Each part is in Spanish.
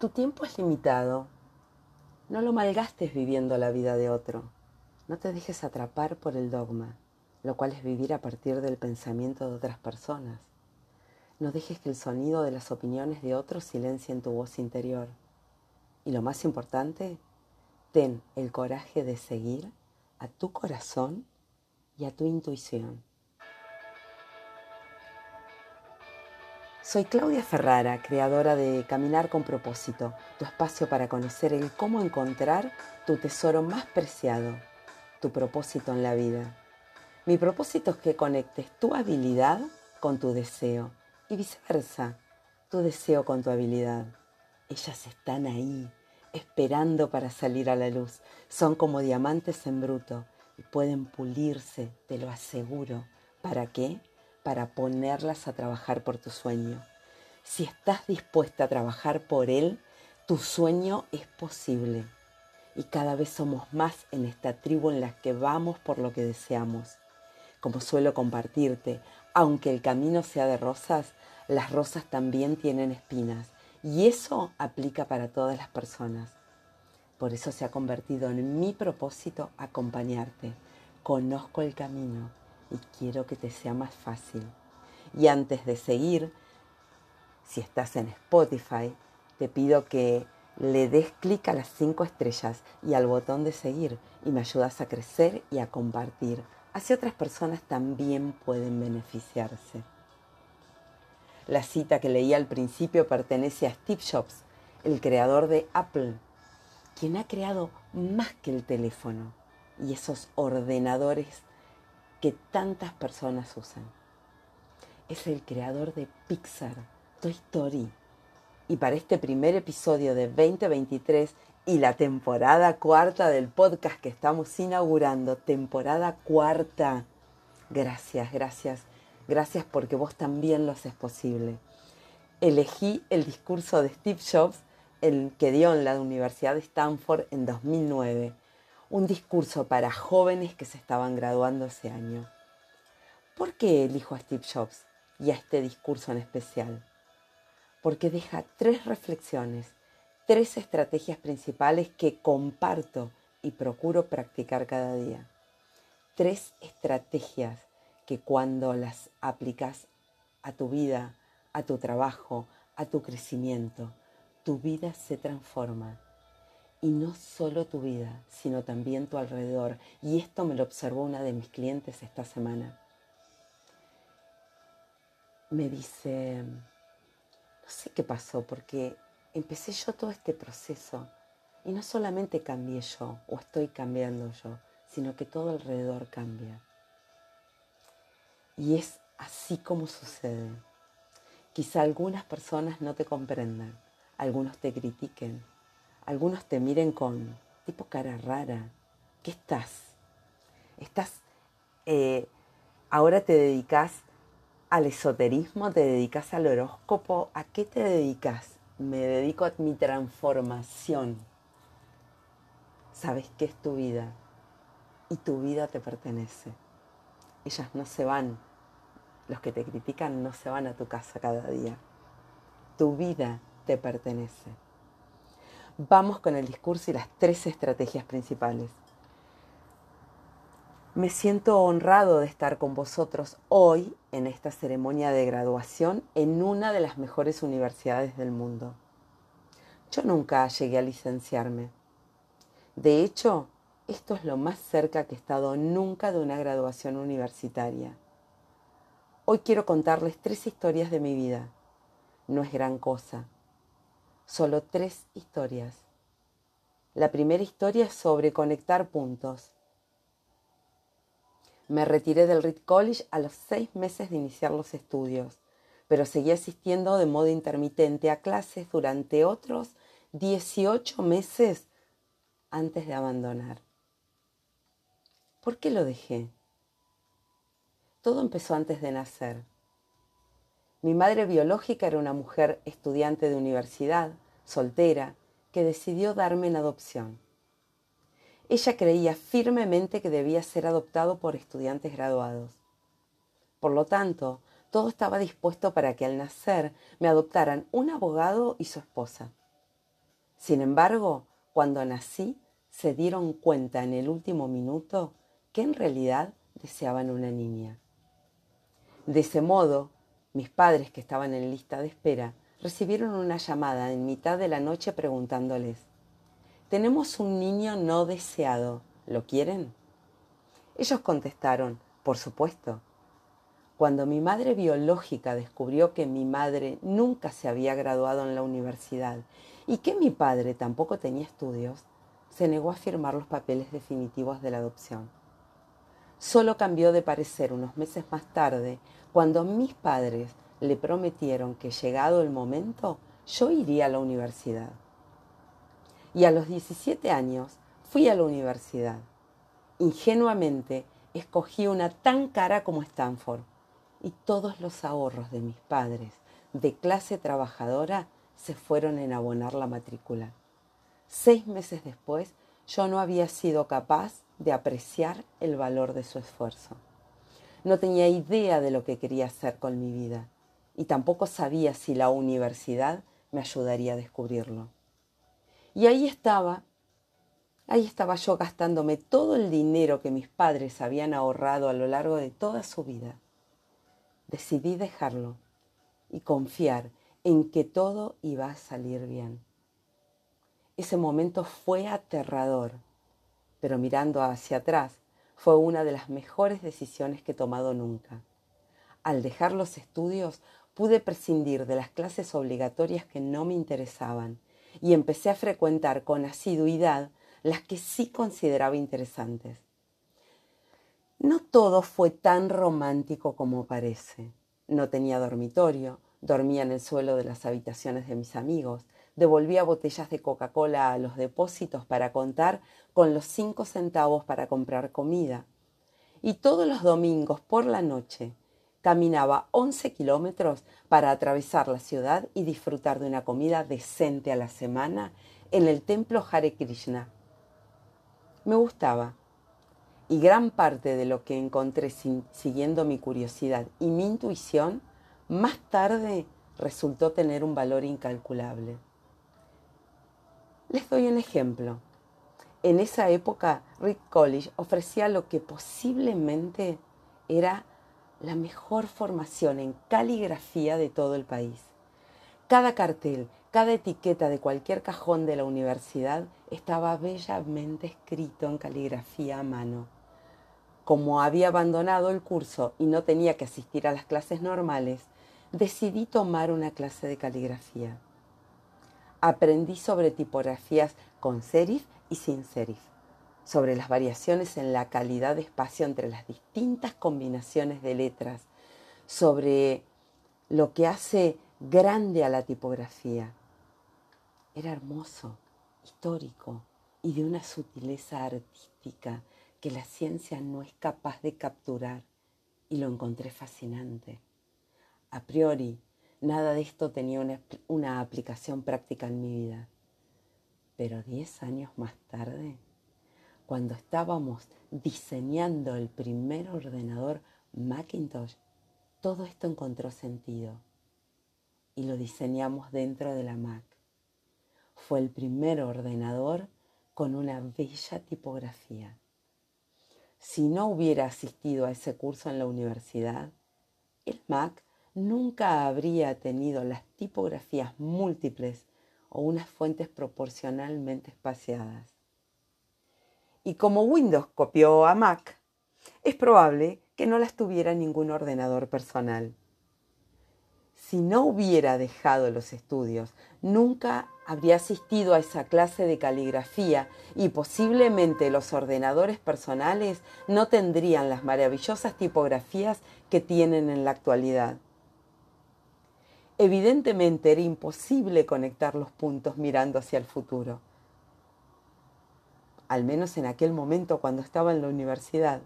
Tu tiempo es limitado. No lo malgastes viviendo la vida de otro. No te dejes atrapar por el dogma, lo cual es vivir a partir del pensamiento de otras personas. No dejes que el sonido de las opiniones de otros silencie en tu voz interior. Y lo más importante, ten el coraje de seguir a tu corazón y a tu intuición. Soy Claudia Ferrara, creadora de Caminar con propósito, tu espacio para conocer el cómo encontrar tu tesoro más preciado, tu propósito en la vida. Mi propósito es que conectes tu habilidad con tu deseo y viceversa, tu deseo con tu habilidad. Ellas están ahí, esperando para salir a la luz. Son como diamantes en bruto y pueden pulirse, te lo aseguro. ¿Para qué? Para ponerlas a trabajar por tu sueño. Si estás dispuesta a trabajar por él, tu sueño es posible. Y cada vez somos más en esta tribu en la que vamos por lo que deseamos. Como suelo compartirte, aunque el camino sea de rosas, las rosas también tienen espinas. Y eso aplica para todas las personas. Por eso se ha convertido en mi propósito acompañarte. Conozco el camino y quiero que te sea más fácil. Y antes de seguir, si estás en Spotify, te pido que le des clic a las cinco estrellas y al botón de seguir y me ayudas a crecer y a compartir. Así otras personas también pueden beneficiarse. La cita que leí al principio pertenece a Steve Jobs, el creador de Apple, quien ha creado más que el teléfono y esos ordenadores que tantas personas usan. Es el creador de Pixar, Toy Story. Y para este primer episodio de 2023 y la temporada cuarta del podcast que estamos inaugurando, temporada cuarta, gracias, gracias, gracias porque vos también lo haces posible. Elegí el discurso de Steve Jobs, el que dio en la Universidad de Stanford en 2009 un discurso para jóvenes que se estaban graduando ese año. ¿Por qué elijo a Steve Jobs y a este discurso en especial? Porque deja tres reflexiones, tres estrategias principales que comparto y procuro practicar cada día. Tres estrategias que cuando las aplicas a tu vida, a tu trabajo, a tu crecimiento, tu vida se transforma y no solo tu vida, sino también tu alrededor. Y esto me lo observó una de mis clientes esta semana. Me dice, no sé qué pasó, porque empecé yo todo este proceso y no solamente cambié yo o estoy cambiando yo, sino que todo alrededor cambia. Y es así como sucede. Quizá algunas personas no te comprendan, algunos te critiquen, algunos te miren con tipo cara rara. ¿Qué estás? ¿Estás, eh, ahora te dedicas al esoterismo, te dedicas al horóscopo? ¿A qué te dedicas? Me dedico a mi transformación. Sabes qué es tu vida y tu vida te pertenece. Ellas no se van, los que te critican no se van a tu casa cada día. Tu vida te pertenece. Vamos con el discurso y las tres estrategias principales. Me siento honrado de estar con vosotros hoy en esta ceremonia de graduación en una de las mejores universidades del mundo. Yo nunca llegué a licenciarme. De hecho, esto es lo más cerca que he estado nunca de una graduación universitaria. Hoy quiero contarles tres historias de mi vida. No es gran cosa, solo tres historias. La primera historia es sobre conectar puntos. Me retiré del Reed College a los seis meses de iniciar los estudios, pero seguí asistiendo de modo intermitente a clases durante otros 18 meses antes de abandonar. ¿Por qué lo dejé? Todo empezó antes de nacer. Mi madre biológica era una mujer estudiante de universidad, soltera, que decidió darme en adopción. Ella creía firmemente que debía ser adoptado por estudiantes graduados. Por lo tanto, todo estaba dispuesto para que al nacer me adoptaran un abogado y su esposa. Sin embargo, cuando nací, se dieron cuenta en el último minuto que en realidad deseaban una niña. De ese modo, mis padres que estaban en lista de espera recibieron una llamada en mitad de la noche preguntándoles, tenemos un niño no deseado, ¿lo quieren? Ellos contestaron, por supuesto. Cuando mi madre biológica descubrió que mi madre nunca se había graduado en la universidad y que mi padre tampoco tenía estudios, se negó a firmar los papeles definitivos de la adopción. Solo cambió de parecer unos meses más tarde, cuando mis padres le prometieron que llegado el momento, yo iría a la universidad. Y a los 17 años fui a la universidad. Ingenuamente escogí una tan cara como Stanford y todos los ahorros de mis padres de clase trabajadora se fueron en abonar la matrícula. Seis meses después yo no había sido capaz de apreciar el valor de su esfuerzo. No tenía idea de lo que quería hacer con mi vida y tampoco sabía si la universidad me ayudaría a descubrirlo. Y ahí estaba, ahí estaba yo gastándome todo el dinero que mis padres habían ahorrado a lo largo de toda su vida. Decidí dejarlo y confiar en que todo iba a salir bien. Ese momento fue aterrador, pero mirando hacia atrás fue una de las mejores decisiones que he tomado nunca. Al dejar los estudios pude prescindir de las clases obligatorias que no me interesaban y empecé a frecuentar con asiduidad las que sí consideraba interesantes. No todo fue tan romántico como parece. No tenía dormitorio, dormía en el suelo de las habitaciones de mis amigos, devolvía botellas de Coca-Cola a los depósitos para contar con los cinco centavos para comprar comida. Y todos los domingos por la noche caminaba once kilómetros para atravesar la ciudad y disfrutar de una comida decente a la semana en el templo Hare Krishna. Me gustaba, y gran parte de lo que encontré siguiendo mi curiosidad y mi intuición, más tarde resultó tener un valor incalculable. Les doy un ejemplo. En esa época, Rick College ofrecía lo que posiblemente era la mejor formación en caligrafía de todo el país. Cada cartel, cada etiqueta de cualquier cajón de la universidad estaba bellamente escrito en caligrafía a mano. Como había abandonado el curso y no tenía que asistir a las clases normales, decidí tomar una clase de caligrafía aprendí sobre tipografías con serif y sin serif, sobre las variaciones en la calidad de espacio entre las distintas combinaciones de letras, sobre lo que hace grande a la tipografía. Era hermoso, histórico y de una sutileza artística que la ciencia no es capaz de capturar y lo encontré fascinante. A priori, Nada de esto tenía una, aplicación práctica en mi vida. Pero diez años más tarde, cuando estábamos diseñando el primer ordenador Macintosh, todo esto encontró sentido y lo diseñamos dentro de la Mac. Fue el primer ordenador con una bella tipografía. Si no hubiera asistido a ese curso en la universidad, el Mac nunca habría tenido las tipografías múltiples o unas fuentes proporcionalmente espaciadas. Y como Windows copió a Mac, es probable que no las tuviera ningún ordenador personal. Si no hubiera dejado los estudios, nunca habría asistido a esa clase de caligrafía y posiblemente los ordenadores personales no tendrían las maravillosas tipografías que tienen en la actualidad. Evidentemente era imposible conectar los puntos mirando hacia el futuro, al menos en aquel momento cuando estaba en la universidad.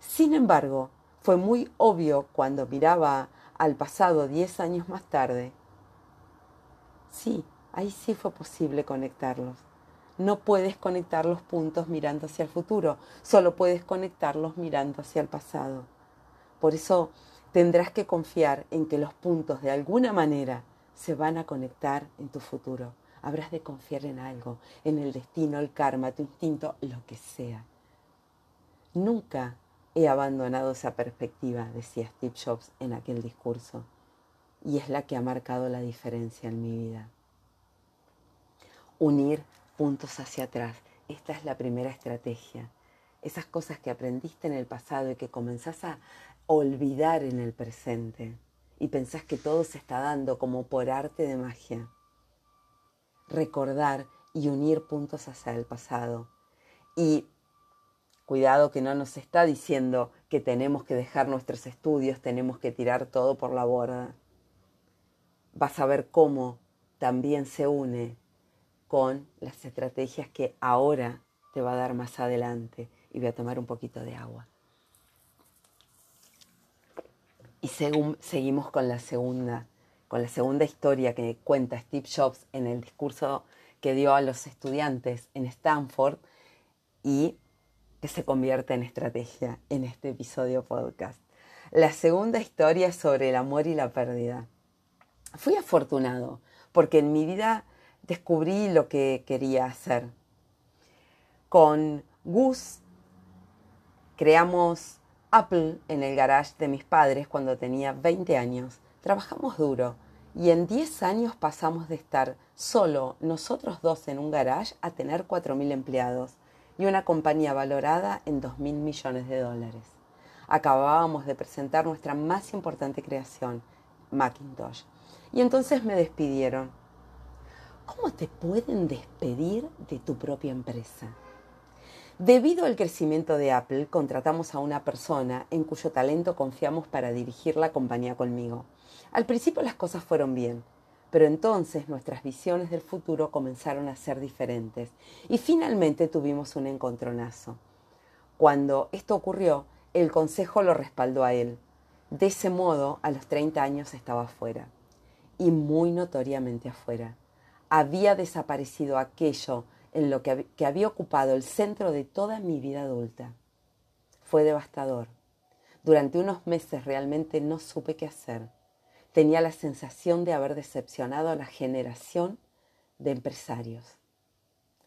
Sin embargo, fue muy obvio cuando miraba al pasado diez años más tarde. Sí, ahí sí fue posible conectarlos. No puedes conectar los puntos mirando hacia el futuro, solo puedes conectarlos mirando hacia el pasado. Por eso tendrás que confiar en que los puntos de alguna manera se van a conectar en tu futuro, Habrás de confiar en algo, en el destino, el karma, tu instinto, lo que sea. Nunca he abandonado esa perspectiva, decía Steve Jobs en aquel discurso, y es la que ha marcado la diferencia en mi vida. Unir puntos hacia atrás, esta es la primera estrategia. Esas cosas que aprendiste en el pasado y que comenzás a olvidar en el presente y pensás que todo se está dando como por arte de magia. Recordar y unir puntos hacia el pasado. Y cuidado que no nos está diciendo que tenemos que dejar nuestros estudios, tenemos que tirar todo por la borda. Vas a ver cómo también se une con las estrategias que ahora te va a dar más adelante. Y voy a tomar un poquito de agua. Y seguimos con la segunda, con la segunda historia que cuenta Steve Jobs en el discurso que dio a los estudiantes en Stanford y que se convierte en estrategia en este episodio podcast. La segunda historia es sobre el amor y la pérdida. Fui afortunado porque en mi vida descubrí lo que quería hacer. Con Gus creamos Apple en el garage de mis padres cuando tenía 20 años. Trabajamos duro y en 10 años pasamos de estar solo nosotros dos en un garage a tener 4.000 empleados y una compañía valorada en 2.000 millones de dólares. Acabábamos de presentar nuestra más importante creación, Macintosh. Y entonces me despidieron. ¿Cómo te pueden despedir de tu propia empresa? Debido al crecimiento de Apple, contratamos a una persona en cuyo talento confiamos para dirigir la compañía conmigo. Al principio las cosas fueron bien, pero entonces nuestras visiones del futuro comenzaron a ser diferentes y finalmente tuvimos un encontronazo. Cuando esto ocurrió, el consejo lo respaldó a él. De ese modo, a los 30 años estaba afuera, y muy notoriamente afuera. Había desaparecido aquello en lo que, que había ocupado el centro de toda mi vida adulta. Fue devastador. Durante unos meses realmente no supe qué hacer. Tenía la sensación de haber decepcionado a la generación de empresarios,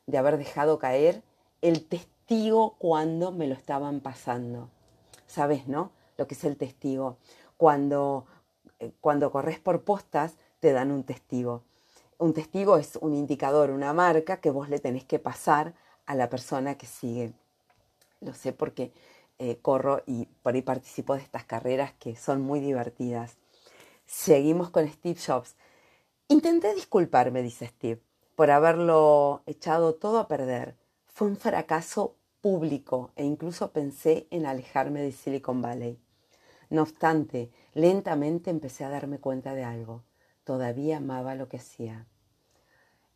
de haber dejado caer el testigo cuando me lo estaban pasando. ¿Sabes, no? Lo que es el testigo. Cuando, eh, cuando corres por postas, te dan un testigo un testigo es un indicador, una marca que vos le tenés que pasar a la persona que sigue. Lo sé porque eh, corro y por ahí participo de estas carreras que son muy divertidas. Seguimos con Steve Jobs. Intenté disculparme, dice Steve, por haberlo echado todo a perder. Fue un fracaso público e incluso pensé en alejarme de Silicon Valley. No obstante, lentamente empecé a darme cuenta de algo todavía amaba lo que hacía.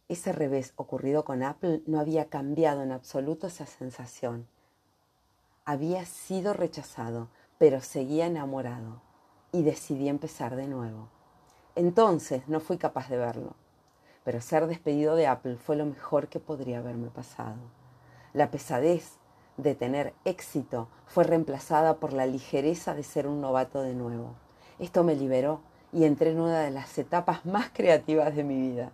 Ese revés ocurrido con Apple no había cambiado en absoluto esa sensación. Había sido rechazado, pero seguía enamorado y decidí empezar de nuevo. Entonces no fui capaz de verlo, pero ser despedido de Apple fue lo mejor que podría haberme pasado. La pesadez de tener éxito fue reemplazada por la ligereza de ser un novato de nuevo. Esto me liberó y entré en una de las etapas más creativas de mi vida.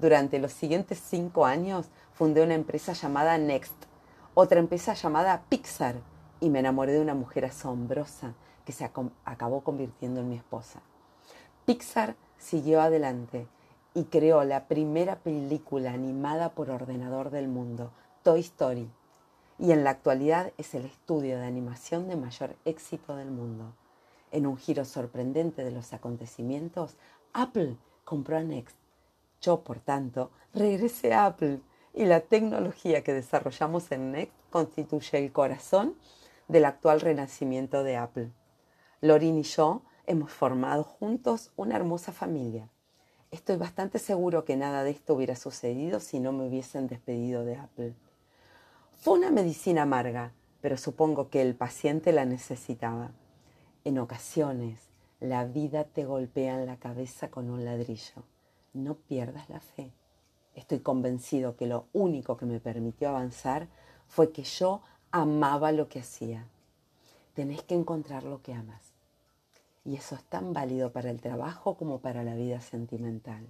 Durante los siguientes cinco años fundé una empresa llamada Next, otra empresa llamada Pixar y me enamoré de una mujer asombrosa que se acabó convirtiendo en mi esposa. Pixar siguió adelante y creó la primera película animada por ordenador del mundo, Toy Story, y en la actualidad es el estudio de animación de mayor éxito del mundo. En un giro sorprendente de los acontecimientos, Apple compró a Next. Yo, por tanto, regresé a Apple y la tecnología que desarrollamos en Next constituye el corazón del actual renacimiento de Apple. Lorin y yo hemos formado juntos una hermosa familia. Estoy bastante seguro que nada de esto hubiera sucedido si no me hubiesen despedido de Apple. Fue una medicina amarga, pero supongo que el paciente la necesitaba. En ocasiones la vida te golpea en la cabeza con un ladrillo. No pierdas la fe. Estoy convencido que lo único que me permitió avanzar fue que yo amaba lo que hacía. Tenés que encontrar lo que amas. Y eso es tan válido para el trabajo como para la vida sentimental.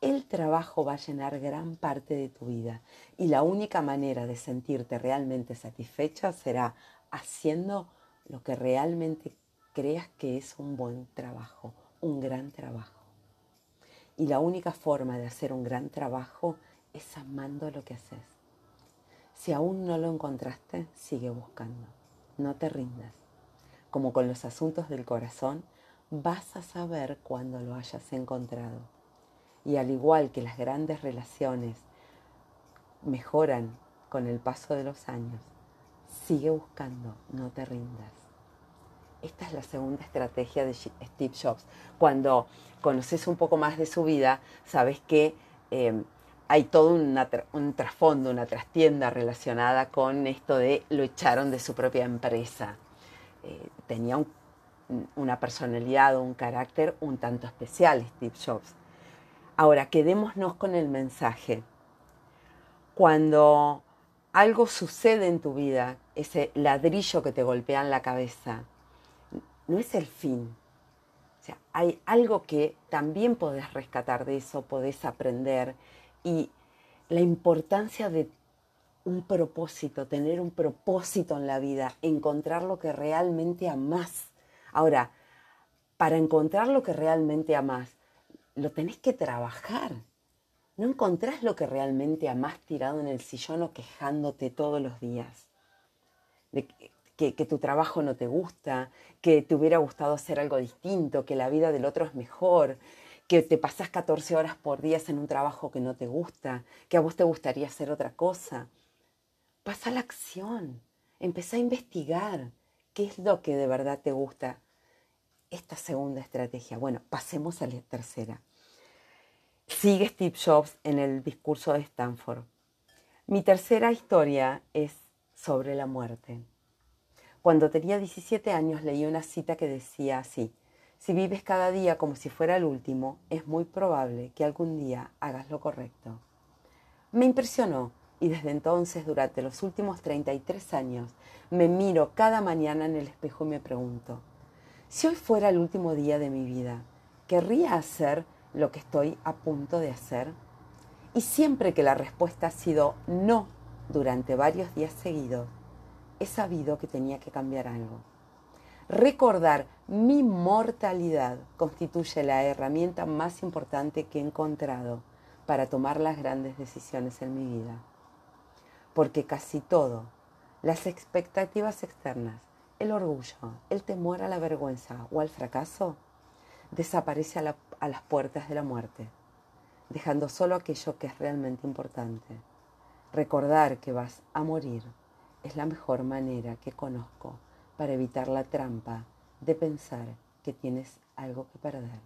el trabajo va a llenar gran parte de tu vida y la única manera de sentirte realmente satisfecha será haciendo lo que realmente creas que es un buen trabajo, un gran trabajo. Y la única forma de hacer un gran trabajo es amando lo que haces. Si aún no lo encontraste, sigue buscando. No te rindas. Como con los asuntos del corazón, vas a saber cuando lo hayas encontrado. Y al igual que las grandes relaciones mejoran con el paso de los años, sigue buscando, no te rindas. Esta es la segunda estrategia de Steve Jobs. Cuando conoces un poco más de su vida, sabes que eh, hay todo un trasfondo, una trastienda relacionada con esto de lo echaron de su propia empresa. Eh, tenía una personalidad o un carácter un tanto especial Steve Jobs. Ahora, quedémonos con el mensaje. Cuando algo sucede en tu vida, ese ladrillo que te golpea en la cabeza, no es el fin. O sea, hay algo que también podés rescatar de eso, podés aprender y la importancia de un propósito, tener un propósito en la vida, encontrar lo que realmente amás. Ahora, para encontrar lo que realmente amás, lo tenés que trabajar. No encontrás lo que realmente amás tirado en el sillón o quejándote todos los días que, tu trabajo no te gusta, que te hubiera gustado hacer algo distinto, que la vida del otro es mejor, que te pasas 14 horas por día en un trabajo que no te gusta, que a vos te gustaría hacer otra cosa. Pasa la acción, empieza a investigar qué es lo que de verdad te gusta. Esta segunda estrategia. Bueno, pasemos a la tercera. Sigue Steve Jobs en el discurso de Stanford. Mi tercera historia es sobre la muerte. Cuando tenía 17 años leí una cita que decía así, si vives cada día como si fuera el último, es muy probable que algún día hagas lo correcto. Me impresionó y desde entonces, durante los últimos 33 años, me miro cada mañana en el espejo y me pregunto, si hoy fuera el último día de mi vida, ¿querría hacer lo que estoy a punto de hacer? Y siempre que la respuesta ha sido no durante varios días seguidos, he sabido que tenía que cambiar algo. Recordar mi mortalidad constituye la herramienta más importante que he encontrado para tomar las grandes decisiones en mi vida. Porque casi todo, las expectativas externas, el orgullo, el temor a la vergüenza o al fracaso, desaparece a, las puertas de la muerte, dejando solo aquello que es realmente importante. Recordar que vas a morir es la mejor manera que conozco para evitar la trampa de pensar que tienes algo que perder.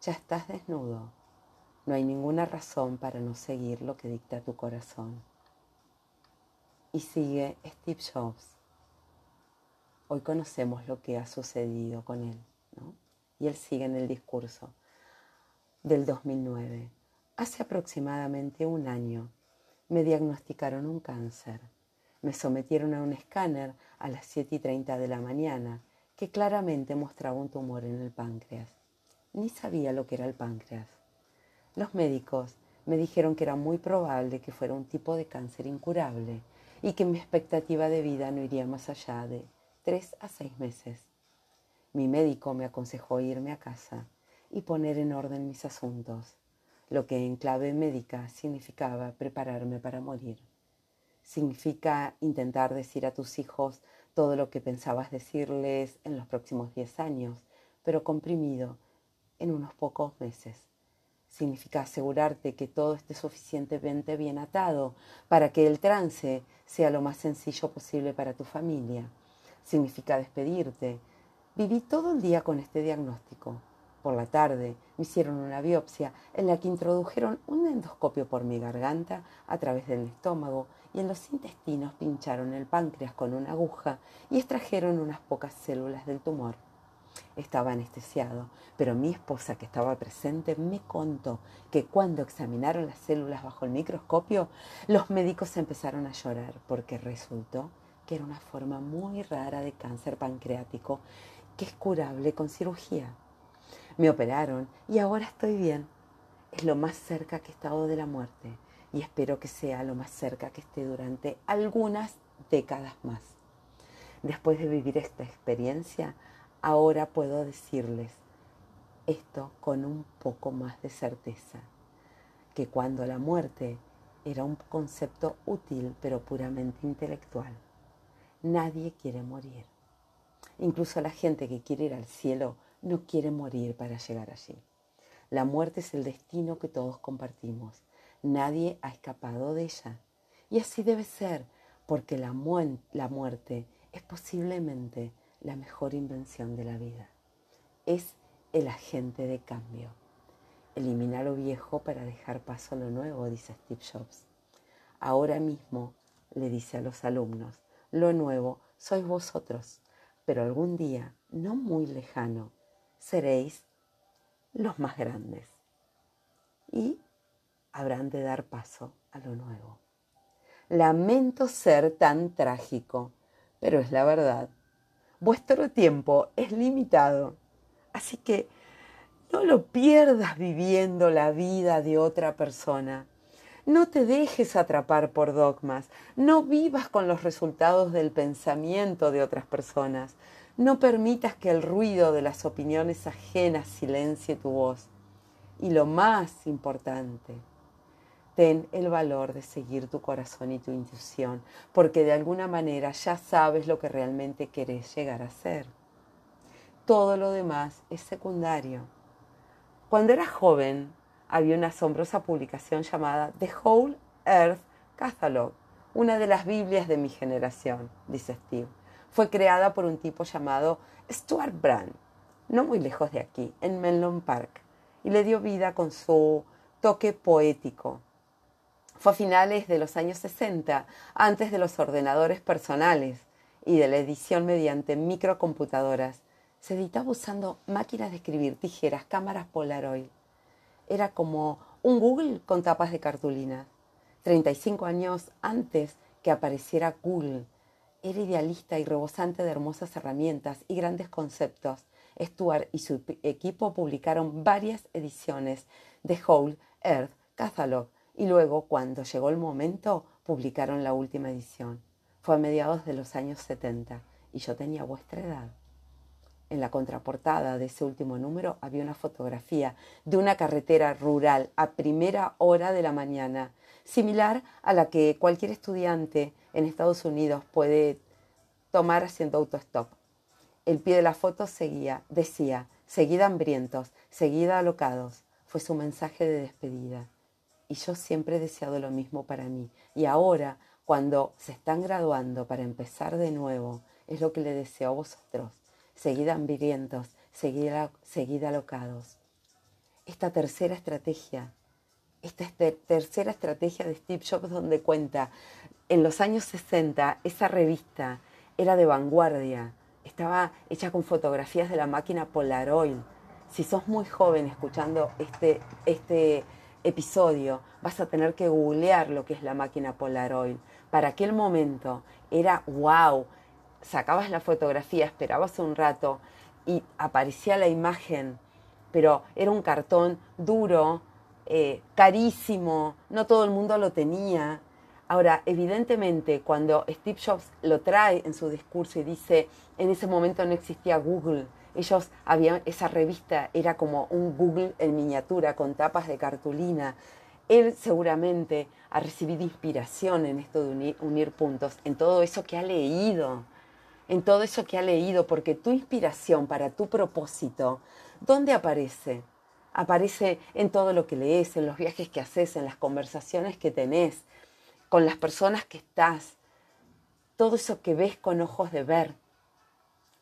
Ya estás desnudo. No hay ninguna razón para no seguir lo que dicta tu corazón. Y sigue Steve Jobs. Hoy conocemos lo que ha sucedido con él, ¿no? Y él sigue en el discurso del 2009. Hace aproximadamente un año me diagnosticaron un cáncer me sometieron a un escáner a las 7 y 30 de la mañana que claramente mostraba un tumor en el páncreas. Ni sabía lo que era el páncreas. Los médicos me dijeron que era muy probable que fuera un tipo de cáncer incurable y que mi expectativa de vida no iría más allá de tres a seis meses. Mi médico me aconsejó irme a casa y poner en orden mis asuntos, lo que en clave médica significaba prepararme para morir significa intentar decir a tus hijos todo lo que pensabas decirles en los próximos 10 años, pero comprimido en unos pocos meses. Significa asegurarte que todo esté suficientemente bien atado para que el trance sea lo más sencillo posible para tu familia. Significa despedirte. Viví todo el día con este diagnóstico. Por la tarde me hicieron una biopsia en la que introdujeron un endoscopio por mi garganta a través del estómago y en los intestinos pincharon el páncreas con una aguja y extrajeron unas pocas células del tumor. Estaba anestesiado, pero mi esposa que estaba presente me contó que cuando examinaron las células bajo el microscopio, los médicos empezaron a llorar porque resultó que era una forma muy rara de cáncer pancreático que es curable con cirugía. Me operaron y ahora estoy bien. es lo más cerca que he estado de la muerte y espero que sea lo más cerca que esté durante algunas décadas más. Después de vivir esta experiencia, ahora puedo decirles esto con un poco más de certeza, que cuando la muerte era un concepto útil pero puramente intelectual, nadie quiere morir. Incluso la gente que quiere ir al cielo no quiere morir para llegar allí. La muerte es el destino que todos compartimos. Nadie ha escapado de ella. Y así debe ser, porque la, muerte es posiblemente la mejor invención de la vida. Es el agente de cambio. Elimina lo viejo para dejar paso a lo nuevo, dice Steve Jobs. Ahora mismo, le dice a los alumnos, lo nuevo sois vosotros, pero algún día, no muy lejano, seréis los más grandes. Y habrán de dar paso a lo nuevo. Lamento ser tan trágico, pero es la verdad. Vuestro tiempo es limitado, así que no lo pierdas viviendo la vida de otra persona. No te dejes atrapar por dogmas, no vivas con los resultados del pensamiento de otras personas, no permitas que el ruido de las opiniones ajenas silencie tu voz. Y lo más importante, ten el valor de seguir tu corazón y tu intuición, porque de alguna manera ya sabes lo que realmente querés llegar a ser. Todo lo demás es secundario. Cuando era joven, había una asombrosa publicación llamada The Whole Earth Catalog, una de las Biblias de mi generación, dice Steve. Fue creada por un tipo llamado Stuart Brand, no muy lejos de aquí, en Menlo Park, y le dio vida con su toque poético. Fue a finales de los años 60, antes de los ordenadores personales y de la edición mediante microcomputadoras. Se editaba usando máquinas de escribir, tijeras, cámaras Polaroid era como un Google con tapas de cartulina. 35 años antes que apareciera Google, era idealista y rebosante de hermosas herramientas y grandes conceptos. Stuart y su equipo publicaron varias ediciones de Whole Earth Catalog y luego, cuando llegó el momento, publicaron la última edición. Fue a mediados de los años 70 y yo tenía vuestra edad. En la contraportada de ese último número había una fotografía de una carretera rural a primera hora de la mañana, similar a la que cualquier estudiante en Estados Unidos puede tomar haciendo autostop. El pie de la foto seguía, decía, seguida hambrientos, seguida alocados. Fue su mensaje de despedida. Y yo siempre he deseado lo mismo para mí. Y ahora, cuando se están graduando para empezar de nuevo, es lo que le deseo a vosotros seguid hambrientos, seguid, alocados. Esta tercera estrategia, esta tercera estrategia de Steve Jobs donde cuenta, en los años 60 esa revista era de vanguardia, estaba hecha con fotografías de la máquina Polaroid. Si sos muy joven escuchando este, este episodio, vas a tener que googlear lo que es la máquina Polaroid. Para aquel momento era wow, sacabas la fotografía, esperabas un rato y aparecía la imagen, pero era un cartón duro, eh, carísimo, no todo el mundo lo tenía. Ahora, evidentemente, cuando Steve Jobs lo trae en su discurso y dice, en ese momento no existía Google, ellos habían, esa revista era como un Google en miniatura con tapas de cartulina. Él seguramente ha recibido inspiración en esto de unir puntos, en todo eso que ha leído en todo eso que ha leído, porque tu inspiración para tu propósito, ¿dónde aparece? Aparece en todo lo que lees, en los viajes que haces, en las conversaciones que tenés, con las personas que estás, todo eso que ves con ojos de ver.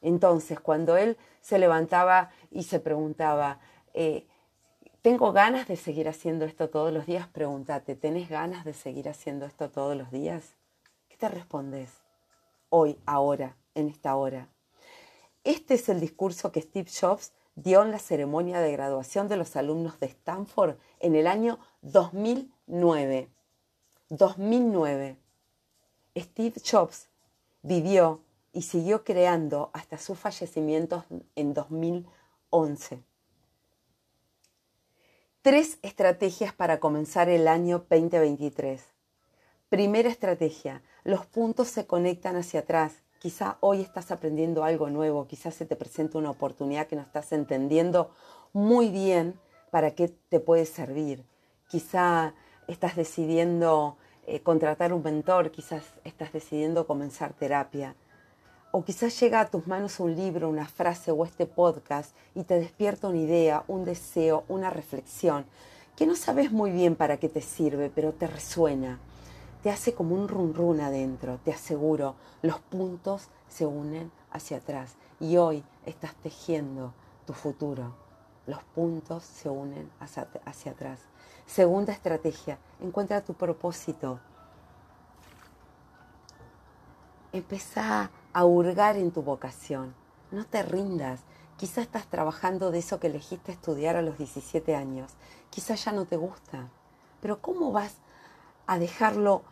Entonces, cuando él se levantaba y se preguntaba, eh, ¿tengo ganas de seguir haciendo esto todos los días? Pregúntate, ¿tenés ganas de seguir haciendo esto todos los días? ¿Qué te respondes? Hoy, ahora en esta hora. Este es el discurso que Steve Jobs dio en la ceremonia de graduación de los alumnos de Stanford en el año 2009. 2009. Steve Jobs vivió y siguió creando hasta su fallecimiento en 2011. Tres estrategias para comenzar el año 2023. Primera estrategia, los puntos se conectan hacia atrás. Quizá hoy estás aprendiendo algo nuevo, quizás se te presenta una oportunidad que no estás entendiendo muy bien para qué te puede servir. Quizá estás decidiendo eh, contratar un mentor, quizás estás decidiendo comenzar terapia. O quizás llega a tus manos un libro, una frase o este podcast y te despierta una idea, un deseo, una reflexión que no sabes muy bien para qué te sirve, pero te resuena. Te hace como un run run adentro, te aseguro, los puntos se unen hacia atrás y hoy estás tejiendo tu futuro. Los puntos se unen hacia, hacia atrás. Segunda estrategia, encuentra tu propósito. Empieza a hurgar en tu vocación. No te rindas. Quizá estás trabajando de eso que elegiste estudiar a los 17 años. Quizá ya no te gusta. Pero ¿cómo vas a dejarlo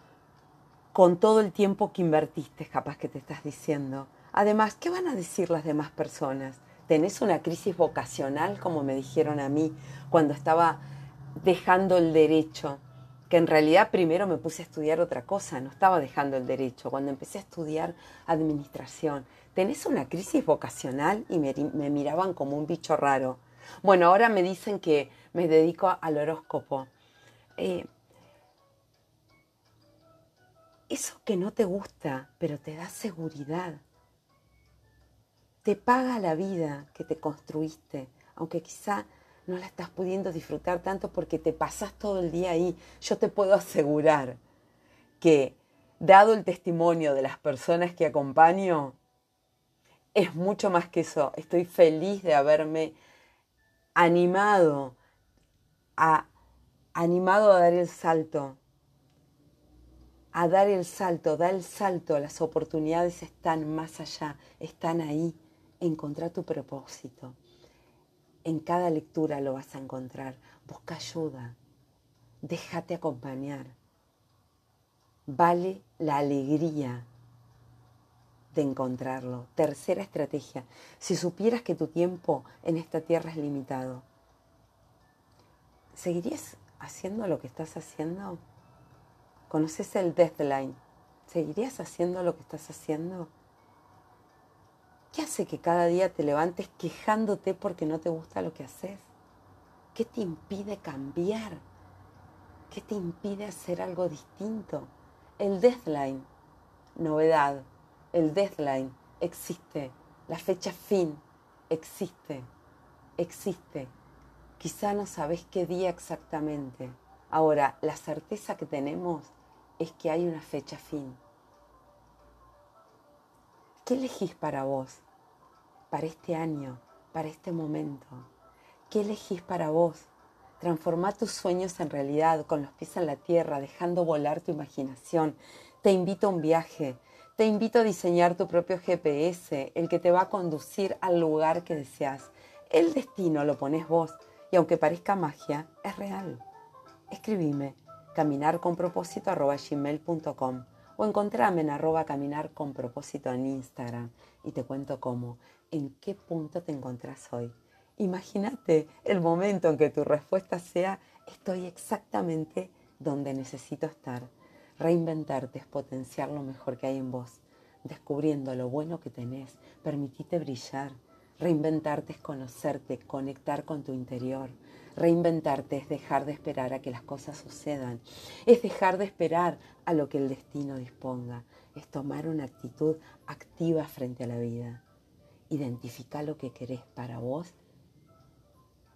con todo el tiempo que invertiste, capaz que te estás diciendo? Además, ¿qué van a decir las demás personas? ¿Tenés una crisis vocacional, como me dijeron a mí cuando estaba dejando el derecho, que en realidad primero me puse a estudiar otra cosa, no estaba dejando el derecho, cuando empecé a estudiar administración. ¿Tenés una crisis vocacional? Y me, miraban como un bicho raro. Bueno, ahora me dicen que me dedico al horóscopo. Eh, eso que no te gusta, pero te da seguridad, te paga la vida que te construiste, aunque quizá no la estás pudiendo disfrutar tanto porque te pasas todo el día ahí. Yo te puedo asegurar que, dado el testimonio de las personas que acompaño, es mucho más que eso. Estoy feliz de haberme animado a, animado a dar el salto, a dar el salto, da el salto, las oportunidades están más allá, están ahí, encontrar tu propósito. En cada lectura lo vas a encontrar. Busca ayuda. Déjate acompañar. Vale la alegría de encontrarlo. Tercera estrategia. Si supieras que tu tiempo en esta tierra es limitado, ¿seguirías haciendo lo que estás haciendo? ¿Conoces el deadline? ¿Seguirías haciendo lo que estás haciendo? ¿Qué hace que cada día te levantes quejándote porque no te gusta lo que haces? ¿Qué te impide cambiar? ¿Qué te impide hacer algo distinto? El deadline, novedad, el deadline existe, la fecha fin existe, existe. Quizá no sabes qué día exactamente. Ahora, la certeza que tenemos es que hay una fecha fin. ¿Qué elegís para vos? Para este año, para este momento. ¿Qué elegís para vos? Transforma tus sueños en realidad con los pies en la tierra, dejando volar tu imaginación. Te invito a un viaje. Te invito a diseñar tu propio GPS, el que te va a conducir al lugar que deseas. El destino lo pones vos y aunque parezca magia, es real. Escribime caminarconpropósito.com o encontrame en arroba caminar con propósito en Instagram y te cuento cómo, en qué punto te encontrás hoy. Imagínate el momento en que tu respuesta sea estoy exactamente donde necesito estar. Reinventarte es potenciar lo mejor que hay en vos, descubriendo lo bueno que tenés, permitite brillar. Reinventarte es conocerte, conectar con tu interior, Reinventarte es dejar de esperar a que las cosas sucedan, es dejar de esperar a lo que el destino disponga, es tomar una actitud activa frente a la vida. Identifica lo que querés para vos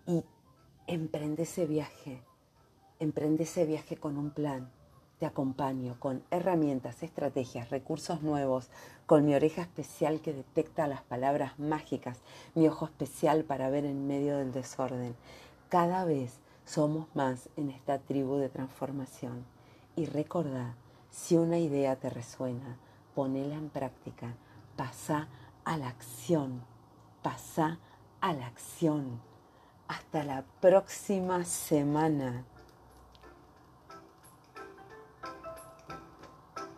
y emprende ese viaje. Emprende ese viaje con un plan. Te acompaño con herramientas, estrategias, recursos nuevos, con mi oreja especial que detecta las palabras mágicas, mi ojo especial para ver en medio del desorden. Cada vez somos más en esta tribu de transformación. Y recordá, si una idea te resuena, ponela en práctica, pasa a la acción, pasa a la acción. Hasta la próxima semana.